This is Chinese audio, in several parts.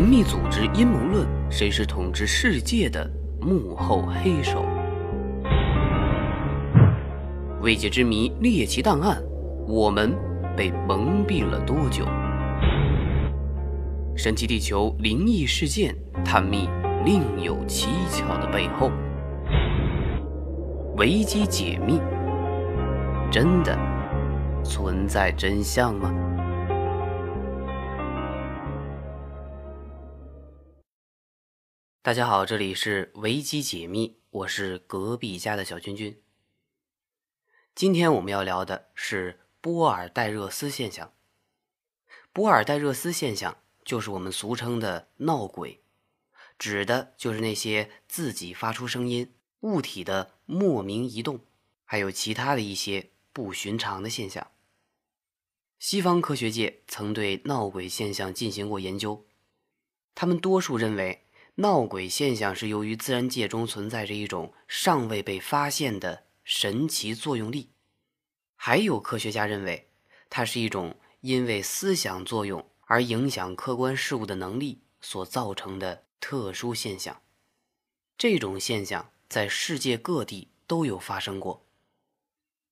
神秘组织阴谋论，谁是统治世界的幕后黑手？未解之谜猎奇档案，我们被蒙蔽了多久？神奇地球灵异事件，探秘另有蹊跷的背后。危机解密，真的存在真相吗？大家好，这里是维基解密，我是隔壁家的小君君。今天我们要聊的是波尔代热斯现象。波尔代热斯现象就是我们俗称的闹鬼，指的就是那些自己发出声音、物体的莫名移动，还有其他的一些不寻常的现象。西方科学界曾对闹鬼现象进行过研究，他们多数认为。闹鬼现象是由于自然界中存在着一种尚未被发现的神奇作用力，还有科学家认为，它是一种因为思想作用而影响客观事物的能力所造成的特殊现象。这种现象在世界各地都有发生过。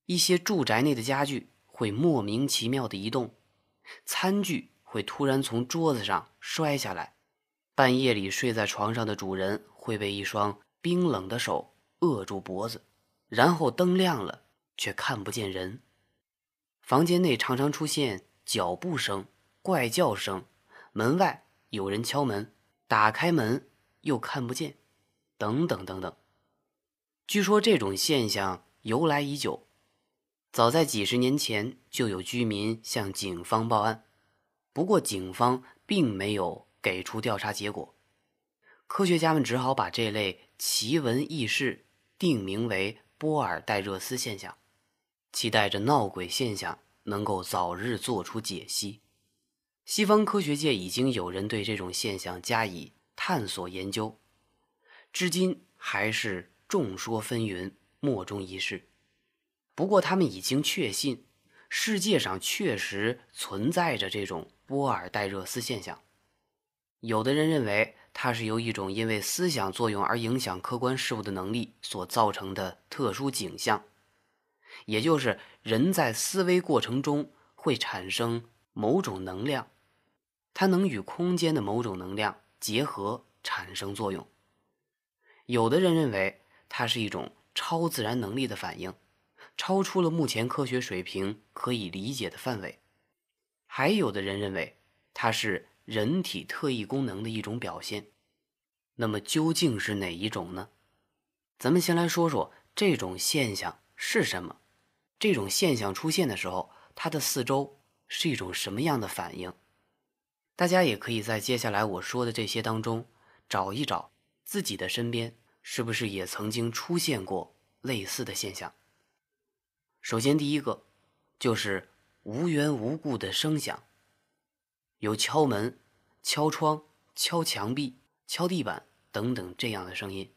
一些住宅内的家具会莫名其妙的移动，餐具会突然从桌子上摔下来。半夜里睡在床上的主人会被一双冰冷的手扼住脖子，然后灯亮了却看不见人。房间内常常出现脚步声、怪叫声，门外有人敲门，打开门又看不见，等等等等。据说这种现象由来已久，早在几十年前就有居民向警方报案，不过警方并没有。给出调查结果，科学家们只好把这类奇闻异事定名为波尔代热斯现象，期待着闹鬼现象能够早日做出解析。西方科学界已经有人对这种现象加以探索研究，至今还是众说纷纭，莫衷一是。不过，他们已经确信世界上确实存在着这种波尔代热斯现象。有的人认为它是由一种因为思想作用而影响客观事物的能力所造成的特殊景象，也就是人在思维过程中会产生某种能量，它能与空间的某种能量结合产生作用。有的人认为它是一种超自然能力的反应，超出了目前科学水平可以理解的范围。还有的人认为它是。人体特异功能的一种表现，那么究竟是哪一种呢？咱们先来说说这种现象是什么。这种现象出现的时候，它的四周是一种什么样的反应？大家也可以在接下来我说的这些当中找一找自己的身边是不是也曾经出现过类似的现象。首先，第一个就是无缘无故的声响。有敲门、敲窗、敲墙壁、敲地板等等这样的声音，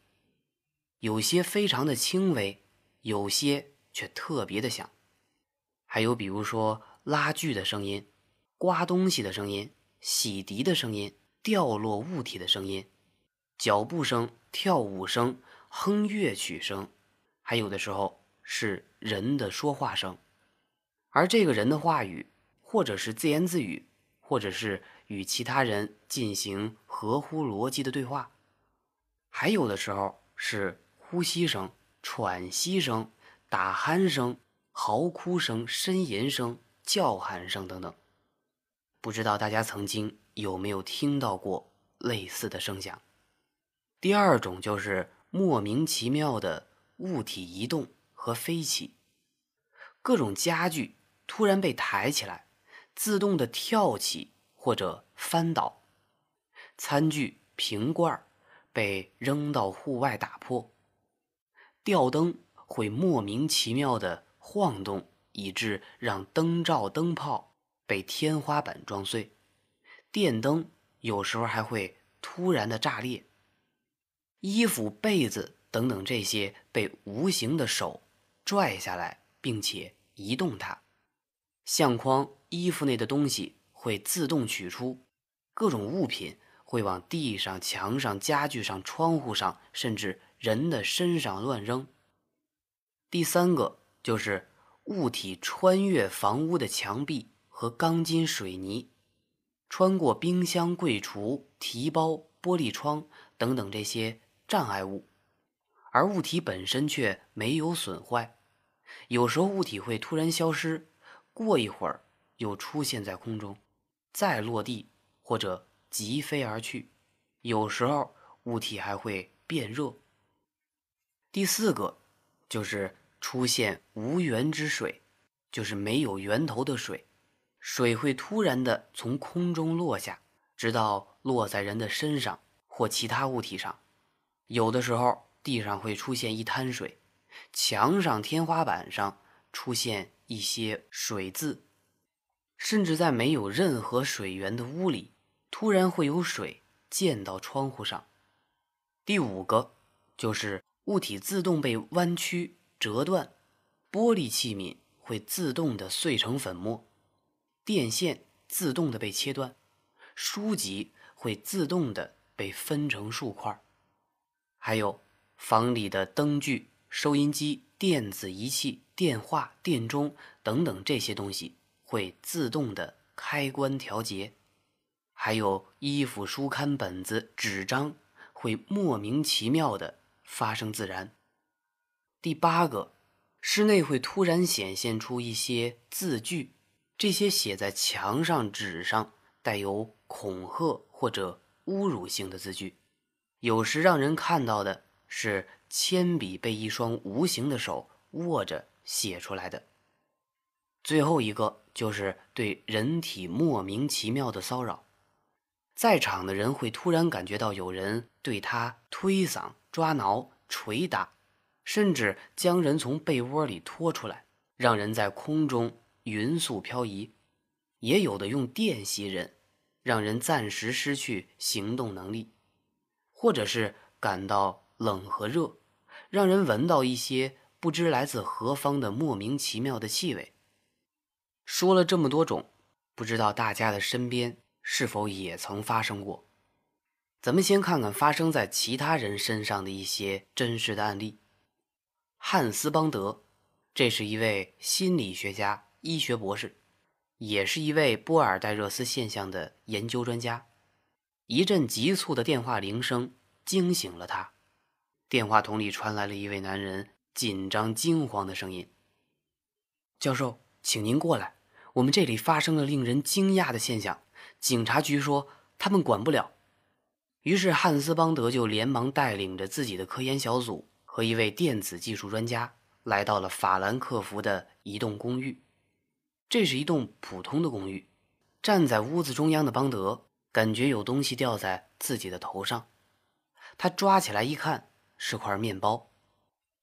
有些非常的轻微，有些却特别的响。还有比如说拉锯的声音、刮东西的声音、洗涤的声音、掉落物体的声音、脚步声、跳舞声、哼乐曲声，还有的时候是人的说话声，而这个人的话语或者是自言自语。或者是与其他人进行合乎逻辑的对话，还有的时候是呼吸声、喘息声、打鼾声、嚎哭声、呻吟声、叫喊声等等。不知道大家曾经有没有听到过类似的声响？第二种就是莫名其妙的物体移动和飞起，各种家具突然被抬起来。自动的跳起或者翻倒，餐具、瓶罐被扔到户外打破，吊灯会莫名其妙的晃动，以致让灯罩、灯泡被天花板撞碎，电灯有时候还会突然的炸裂，衣服、被子等等这些被无形的手拽下来，并且移动它，相框。衣服内的东西会自动取出，各种物品会往地上、墙上、家具上、窗户上，甚至人的身上乱扔。第三个就是物体穿越房屋的墙壁和钢筋水泥，穿过冰箱、柜橱、提包、玻璃窗等等这些障碍物，而物体本身却没有损坏。有时候物体会突然消失，过一会儿又出现在空中，再落地或者疾飞而去。有时候物体还会变热。第四个就是。出现无源之水，就是没有源头的水，水会突然的从空中落下，直到落在人的身上或其他物体上。有的时候地上会出现一滩水，墙上、天花板上出现一些水渍，甚至在没有任何水源的屋里，突然会有水溅到窗户上。第五个就是物体自动被弯曲。折断，玻璃器皿会自动的碎成粉末，电线自动的被切断，书籍会自动的被分成数块，还有房里的灯具、收音机、电子仪器、电话、电钟等等这些东西会自动的开关调节，还有衣服、书刊、本子、纸张会莫名其妙的发生自燃。第八个，室内会突然显现出一些字句，这些写在墙上、纸上带有恐吓或者侮辱性的字句，有时让人看到的是铅笔被一双无形的手握着写出来的。最后一个就是对人体莫名其妙的骚扰，在场的人会突然感觉到有人对他推搡、抓挠、捶打。甚至将人从被窝里拖出来，让人在空中匀速漂移；也有的用电吸人，让人暂时失去行动能力；或者是感到冷和热，让人闻到一些不知来自何方的莫名其妙的气味。说了这么多种，不知道大家的身边是否也曾发生过？咱们先看看发生在其他人身上的一些真实的案例。汉斯邦德，这是一位心理学家、医学博士，也是一位波尔代热斯现象的研究专家。一阵急促的电话铃声惊醒了他，电话筒里传来了一位男人紧张惊慌的声音：“教授，请您过来，我们这里发生了令人惊讶的现象，警察局说他们管不了。”于是汉斯邦德就连忙带领着自己的科研小组。和一位电子技术专家来到了法兰克福的一栋公寓，这是一栋普通的公寓。站在屋子中央的邦德感觉有东西掉在自己的头上，他抓起来一看，是块面包。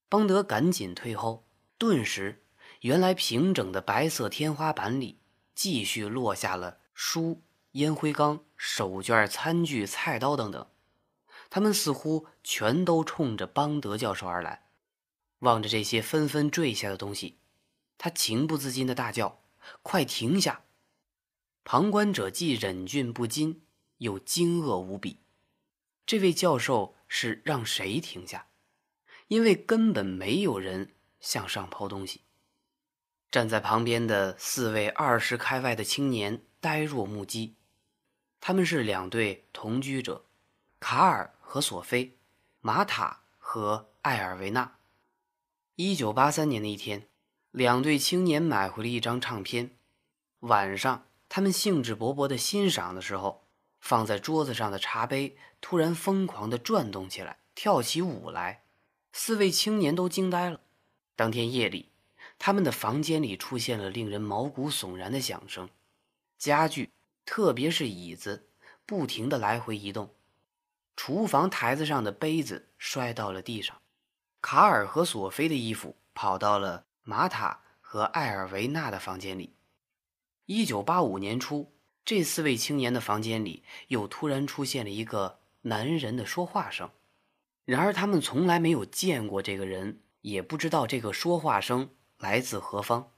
邦德赶紧退后，顿时，原来平整的白色天花板里继续落下了书、烟灰缸、手绢、餐具、菜刀等等。他们似乎全都冲着邦德教授而来，望着这些纷纷坠下的东西，他情不自禁地大叫：“快停下！”旁观者既忍俊不禁，又惊愕无比。这位教授是让谁停下？因为根本没有人向上抛东西。站在旁边的四位二十开外的青年呆若木鸡，他们是两对同居者，卡尔。和索菲、玛塔和艾尔维娜。一九八三年的一天，两对青年买回了一张唱片。晚上，他们兴致勃勃地欣赏的时候，放在桌子上的茶杯突然疯狂地转动起来，跳起舞来。四位青年都惊呆了。当天夜里，他们的房间里出现了令人毛骨悚然的响声，家具，特别是椅子，不停地来回移动。厨房台子上的杯子摔到了地上，卡尔和索菲的衣服跑到了玛塔和艾尔维娜的房间里。一九八五年初，这四位青年的房间里又突然出现了一个男人的说话声，然而他们从来没有见过这个人，也不知道这个说话声来自何方。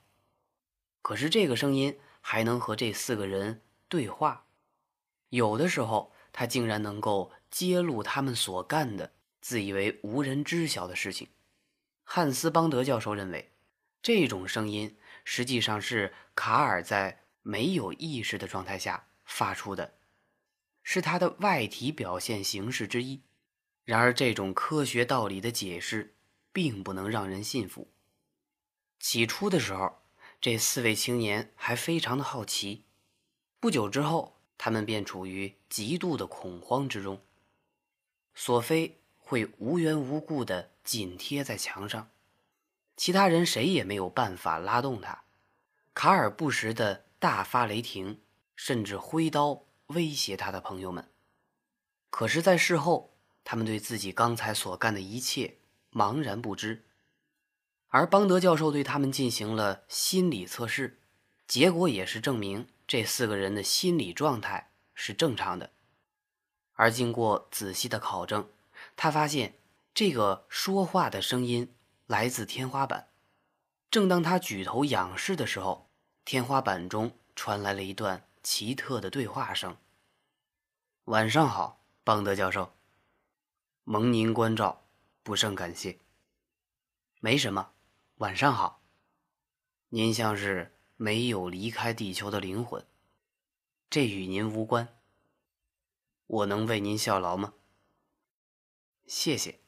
可是这个声音还能和这四个人对话，有的时候。他竟然能够揭露他们所干的自以为无人知晓的事情。汉斯邦德教授认为，这种声音实际上是卡尔在没有意识的状态下发出的，是他的外体表现形式之一。然而，这种科学道理的解释并不能让人信服。起初的时候，这四位青年还非常的好奇。不久之后，他们便处于极度的恐慌之中。索菲会无缘无故地紧贴在墙上，其他人谁也没有办法拉动他。卡尔不时的大发雷霆，甚至挥刀威胁他的朋友们。可是，在事后，他们对自己刚才所干的一切茫然不知。而邦德教授对他们进行了心理测试，结果也是证明。这四个人的心理状态是正常的，而经过仔细的考证，他发现这个说话的声音来自天花板。正当他举头仰视的时候，天花板中传来了一段奇特的对话声：“晚上好，邦德教授，蒙您关照，不胜感谢。没什么，晚上好。您像是……”没有离开地球的灵魂，这与您无关。我能为您效劳吗？谢谢，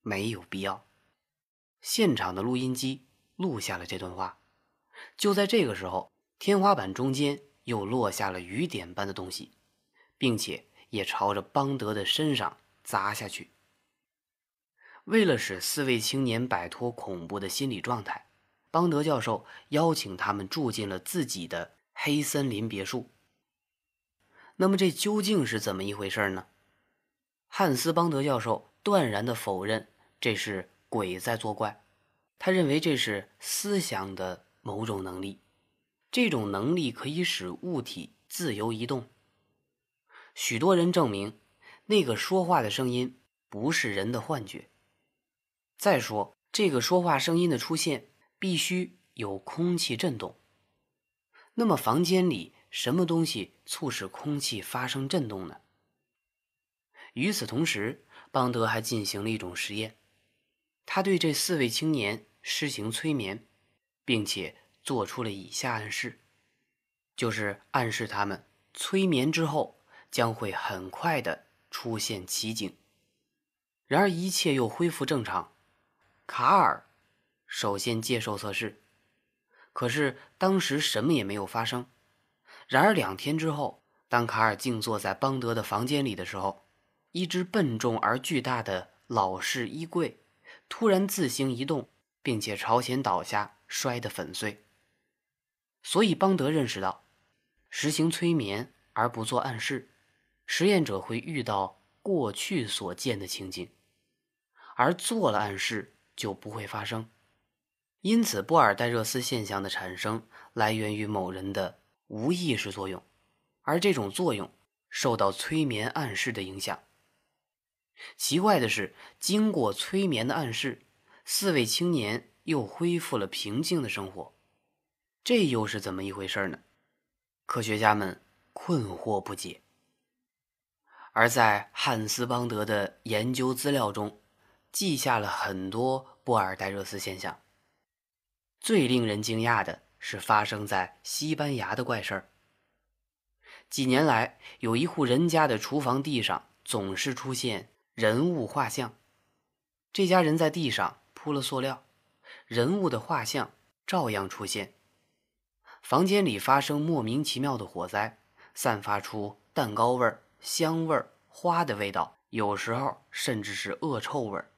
没有必要。现场的录音机录下了这段话。就在这个时候，天花板中间又落下了雨点般的东西，并且也朝着邦德的身上砸下去。为了使四位青年摆脱恐怖的心理状态。邦德教授邀请他们住进了自己的黑森林别墅。那么，这究竟是怎么一回事呢？汉斯·邦德教授断然地否认这是鬼在作怪，他认为这是思想的某种能力，这种能力可以使物体自由移动。许多人证明，那个说话的声音不是人的幻觉。再说，这个说话声音的出现。必须有空气震动。那么，房间里什么东西促使空气发生震动呢？与此同时，邦德还进行了一种实验，他对这四位青年施行催眠，并且做出了以下暗示，就是暗示他们催眠之后将会很快的出现奇景。然而，一切又恢复正常。卡尔。首先接受测试，可是当时什么也没有发生。然而两天之后，当卡尔静坐在邦德的房间里的时候，一只笨重而巨大的老式衣柜突然自行移动，并且朝前倒下，摔得粉碎。所以邦德认识到，实行催眠而不做暗示，实验者会遇到过去所见的情景，而做了暗示就不会发生。因此，波尔代热斯现象的产生来源于某人的无意识作用，而这种作用受到催眠暗示的影响。奇怪的是，经过催眠的暗示，四位青年又恢复了平静的生活，这又是怎么一回事呢？科学家们困惑不解。而在汉斯邦德的研究资料中，记下了很多波尔代热斯现象。最令人惊讶的是发生在西班牙的怪事儿。几年来，有一户人家的厨房地上总是出现人物画像。这家人在地上铺了塑料，人物的画像照样出现。房间里发生莫名其妙的火灾，散发出蛋糕味儿、香味儿、花的味道，有时候甚至是恶臭味儿。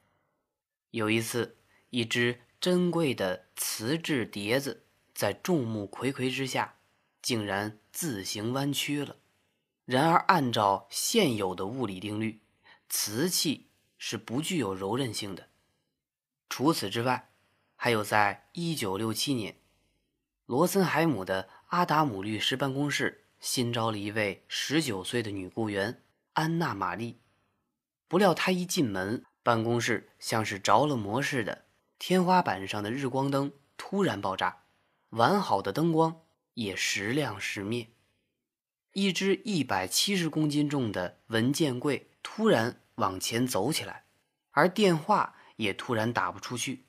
有一次，一只。珍贵的瓷质碟子在众目睽睽之下，竟然自行弯曲了。然而，按照现有的物理定律，瓷器是不具有柔韧性的。除此之外，还有在1967年，罗森海姆的阿达姆律师办公室新招了一位19岁的女雇员安娜·玛丽。不料，她一进门，办公室像是着了魔似的。天花板上的日光灯突然爆炸，完好的灯光也时亮时灭。一只一百七十公斤重的文件柜突然往前走起来，而电话也突然打不出去。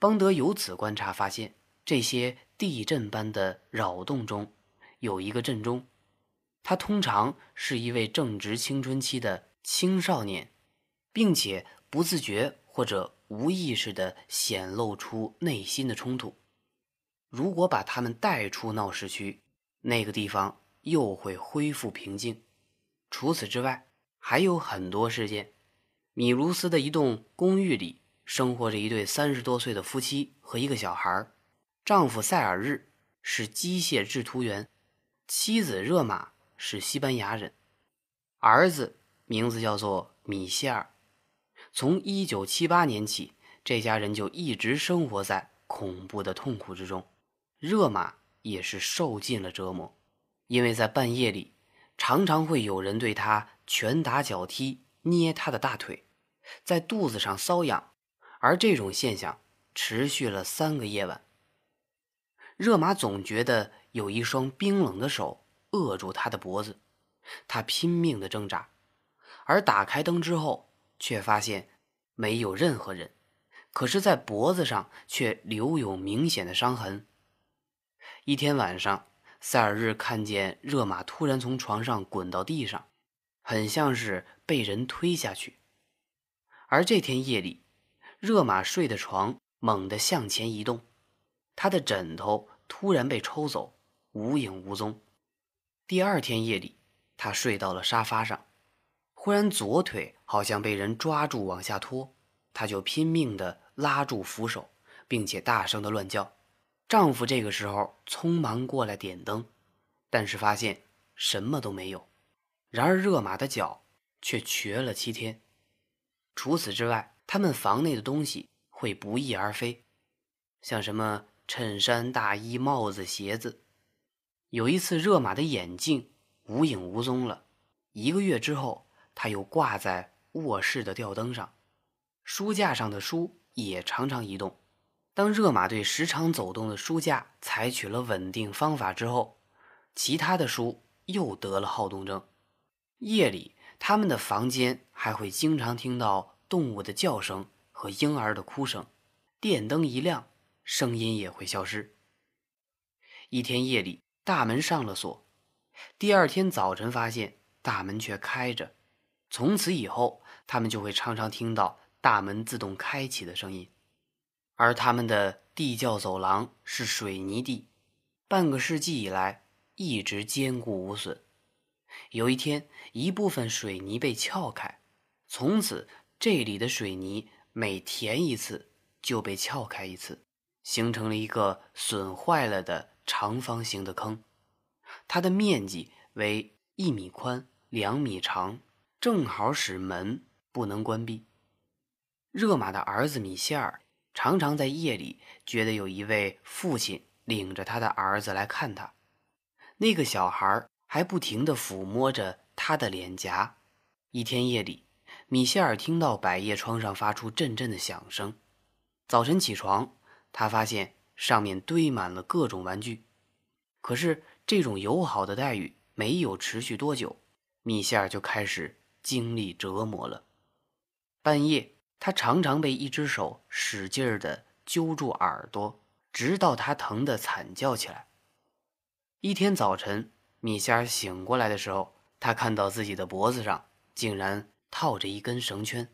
邦德由此观察发现，这些地震般的扰动中有一个震中，他通常是一位正值青春期的青少年，并且不自觉或者无意识地显露出内心的冲突。如果把他们带出闹市区，那个地方。又会恢复平静。除此之外，还有很多事件。米卢斯的一栋公寓里生活着一对三十多岁的夫妻和一个小孩。丈夫塞尔日是机械制图员，妻子热玛是西班牙人，儿子名字叫做米歇尔。从一九七八年起，这家人就一直生活在恐怖的痛苦之中。热玛也是受尽了折磨。因为在半夜里，常常会有人对他拳打脚踢、捏他的大腿，在肚子上瘙痒，而这种现象持续了三个夜晚。热玛总觉得有一双冰冷的手扼住他的脖子，他拼命的挣扎，而打开灯之后，却发现没有任何人，可是，在脖子上却留有明显的伤痕。一天晚上。塞尔日看见热玛突然从床上滚到地上，很像是被人推下去。而这天夜里，热玛睡的床猛地向前移动，他的枕头突然被抽走，无影无踪。第二天夜里，他睡到了沙发上，忽然左腿好像被人抓住往下拖，他就拼命地拉住扶手，并且大声地乱叫。丈夫这个时候匆忙过来点灯，但是发现什么都没有。然而热玛的脚却瘸了七天。除此之外，他们房内的东西会不翼而飞，像什么衬衫、大衣、帽子、鞋子。有一次，热玛的眼镜无影无踪了。一个月之后，他又挂在卧室的吊灯上，书架上的书也常常移动。当热玛对时常走动的书架采取了稳定方法之后，其他的书又得了好动症。夜里，他们的房间还会经常听到动物的叫声和婴儿的哭声。电灯一亮，声音也会消失。一天夜里，大门上了锁，第二天早晨发现大门却开着。从此以后，他们就会常常听到大门自动开启的声音。而他们的地窖走廊是水泥地，半个世纪以来一直坚固无损。有一天，一部分水泥被撬开，从此这里的水泥每填一次就被撬开一次，形成了一个损坏了的长方形的坑。它的面积为一米宽、两米长，正好使门不能关闭。热玛的儿子米歇尔。常常在夜里觉得有一位父亲领着他的儿子来看他，那个小孩还不停地抚摸着他的脸颊。一天夜里，米歇尔听到百叶窗上发出阵阵的响声。早晨起床，他发现上面堆满了各种玩具。可是这种友好的待遇没有持续多久，米歇尔就开始经历折磨了。半夜。他常常被一只手使劲儿地揪住耳朵，直到他疼得惨叫起来。一天早晨，米歇尔醒过来的时候，他看到自己的脖子上竟然套着一根绳圈。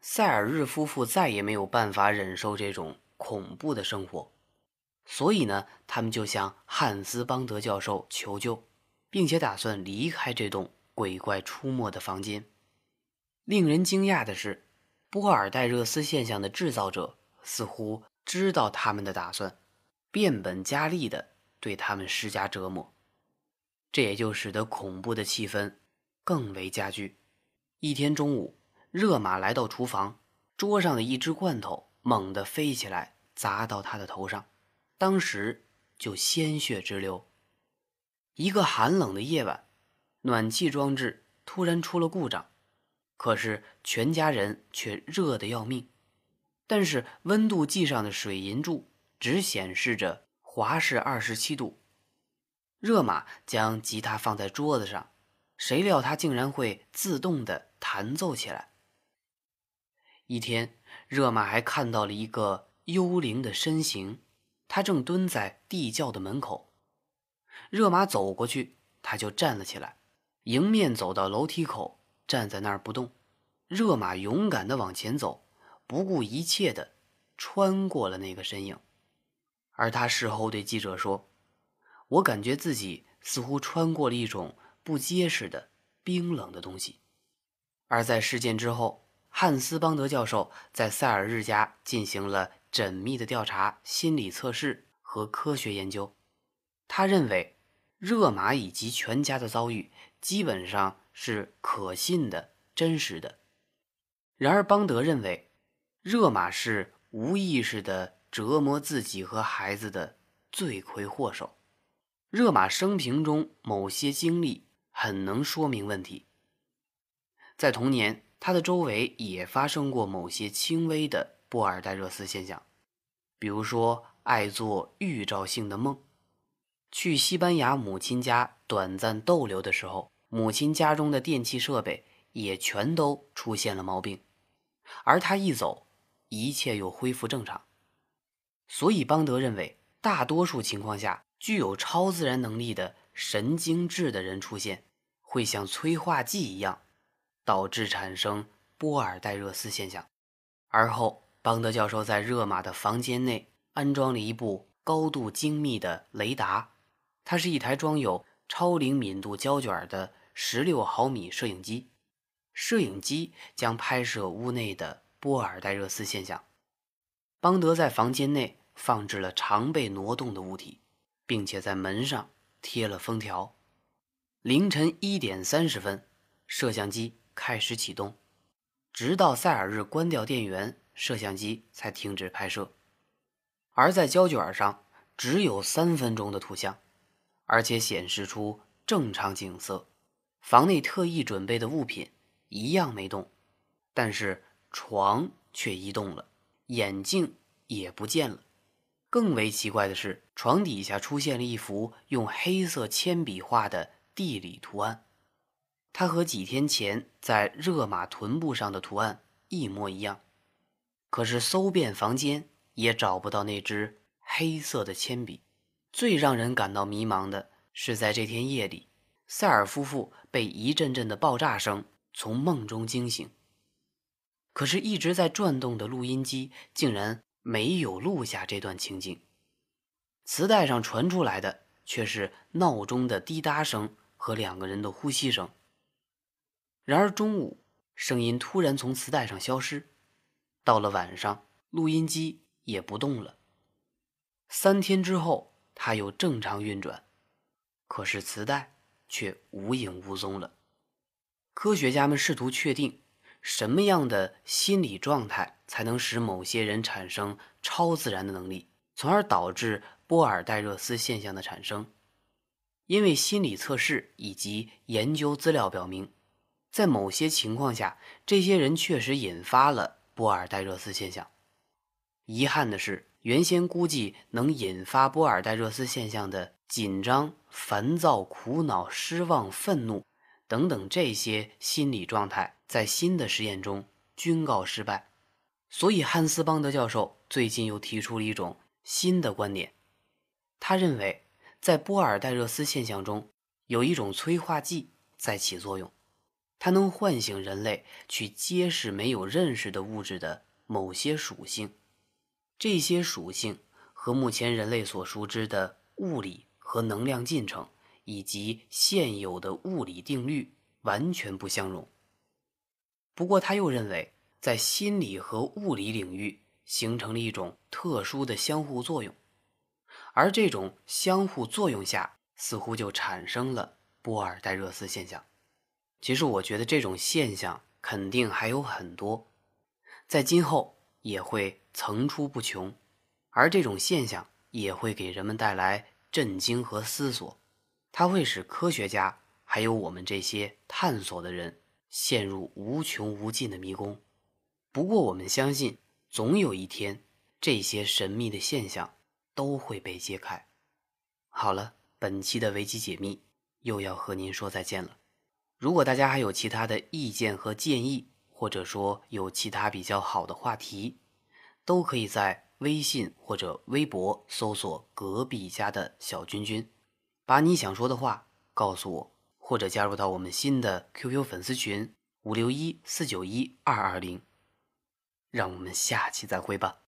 塞尔日夫妇再也没有办法忍受这种恐怖的生活，所以呢，他们就向汉斯邦德教授求救，并且打算离开这栋鬼怪出没的房间。令人惊讶的是。波尔代热斯现象的制造者似乎知道他们的打算，变本加厉地对他们施加折磨，这也就使得恐怖的气氛更为加剧。一天中午，热玛来到厨房，桌上的一只罐头猛地飞起来，砸到他的头上，当时就鲜血直流。一个寒冷的夜晚，暖气装置突然出了故障。可是全家人却热得要命，但是温度计上的水银柱只显示着华氏二十七度。热玛将吉他放在桌子上，谁料它竟然会自动的弹奏起来。一天，热玛还看到了一个幽灵的身形，他正蹲在地窖的门口。热玛走过去，他就站了起来，迎面走到楼梯口，站在那儿不动。热玛勇敢的往前走，不顾一切的穿过了那个身影。而他事后对记者说：“我感觉自己似乎穿过了一种不结实的、冰冷的东西。”而在事件之后，汉斯·邦德教授在塞尔日家进行了缜密的调查、心理测试和科学研究。他认为，热玛以及全家的遭遇基本上是可信的、真实的。然而，邦德认为，热玛是无意识的。折磨自己和孩子的罪魁祸首，热玛生平中某些经历很能说明问题。在童年，他的周围也发生过某些轻微的波尔代热斯现象，比如说爱做预兆性的梦。去西班牙母亲家短暂逗留的时候，母亲家中的电器设备也全都出现了毛病，而他一走，一切又恢复正常。所以，邦德认为，大多数情况下，具有超自然能力的神经质的人出现，会像催化剂一样，导致产生波尔代热斯现象。而后，邦德教授在热玛的房间内安装了一部高度精密的雷达，它是一台装有超灵敏度胶卷的十六毫米摄影机，摄影机将拍摄屋内的波尔代热斯现象。邦德在房间内放置了常被挪动的物体，并且在门上贴了封条。凌晨一点三十分，摄像机开始启动，直到塞尔日关掉电源，摄像机才停止拍摄。而在胶卷上只有三分钟的图像，而且显示出正常景色。房内特意准备的物品一样没动，但是床却移动了。眼镜也不见了。更为奇怪的是，床底下出现了一幅用黑色铅笔画的地理图案，它和几天前在热玛臀部上的图案一模一样。可是搜遍房间也找不到那只黑色的铅笔。最让人感到迷茫的是，在这天夜里，塞尔夫妇被一阵阵的爆炸声从梦中惊醒。可是，一直在转动的录音机竟然没有录下这段情景，磁带上传出来的却是闹钟的滴答声和两个人的呼吸声。然而中午，声音突然从磁带上消失，到了晚上，录音机也不动了。三天之后，它又正常运转，可是磁带却无影无踪了。科学家们试图确定。什么样的心理状态才能使某些人产生超自然的能力，从而导致波尔代热斯现象的产生？因为心理测试以及研究资料表明，在某些情况下，这些人确实引发了波尔代热斯现象。遗憾的是，原先估计能引发波尔代热斯现象的紧张、烦躁、苦恼、失望、愤怒等等这些心理状态。在新的实验中均告失败，所以汉斯·邦德教授最近又提出了一种新的观点。他认为，在波尔代热斯现象中有一种催化剂在起作用，它能唤醒人类去揭示没有认识的物质的某些属性。这些属性和目前人类所熟知的物理和能量进程以及现有的物理定律完全不相容。不过，他又认为，在心理和物理领域形成了一种特殊的相互作用，而这种相互作用下，似乎就产生了波尔代热斯现象。其实，我觉得这种现象肯定还有很多，在今后也会层出不穷，而这种现象也会给人们带来震惊和思索，它会使科学家还有我们这些探索的人。陷入无穷无尽的迷宫。不过，我们相信，总有一天，这些神秘的现象都会被揭开。好了，本期的维基解密又要和您说再见了。如果大家还有其他的意见和建议，或者说有其他比较好的话题，都可以在微信或者微博搜索“隔壁家的小君君”，把你想说的话告诉我，或者加入到我们新的 QQ 粉丝群五六一四九一二二零。让我们下期再会吧。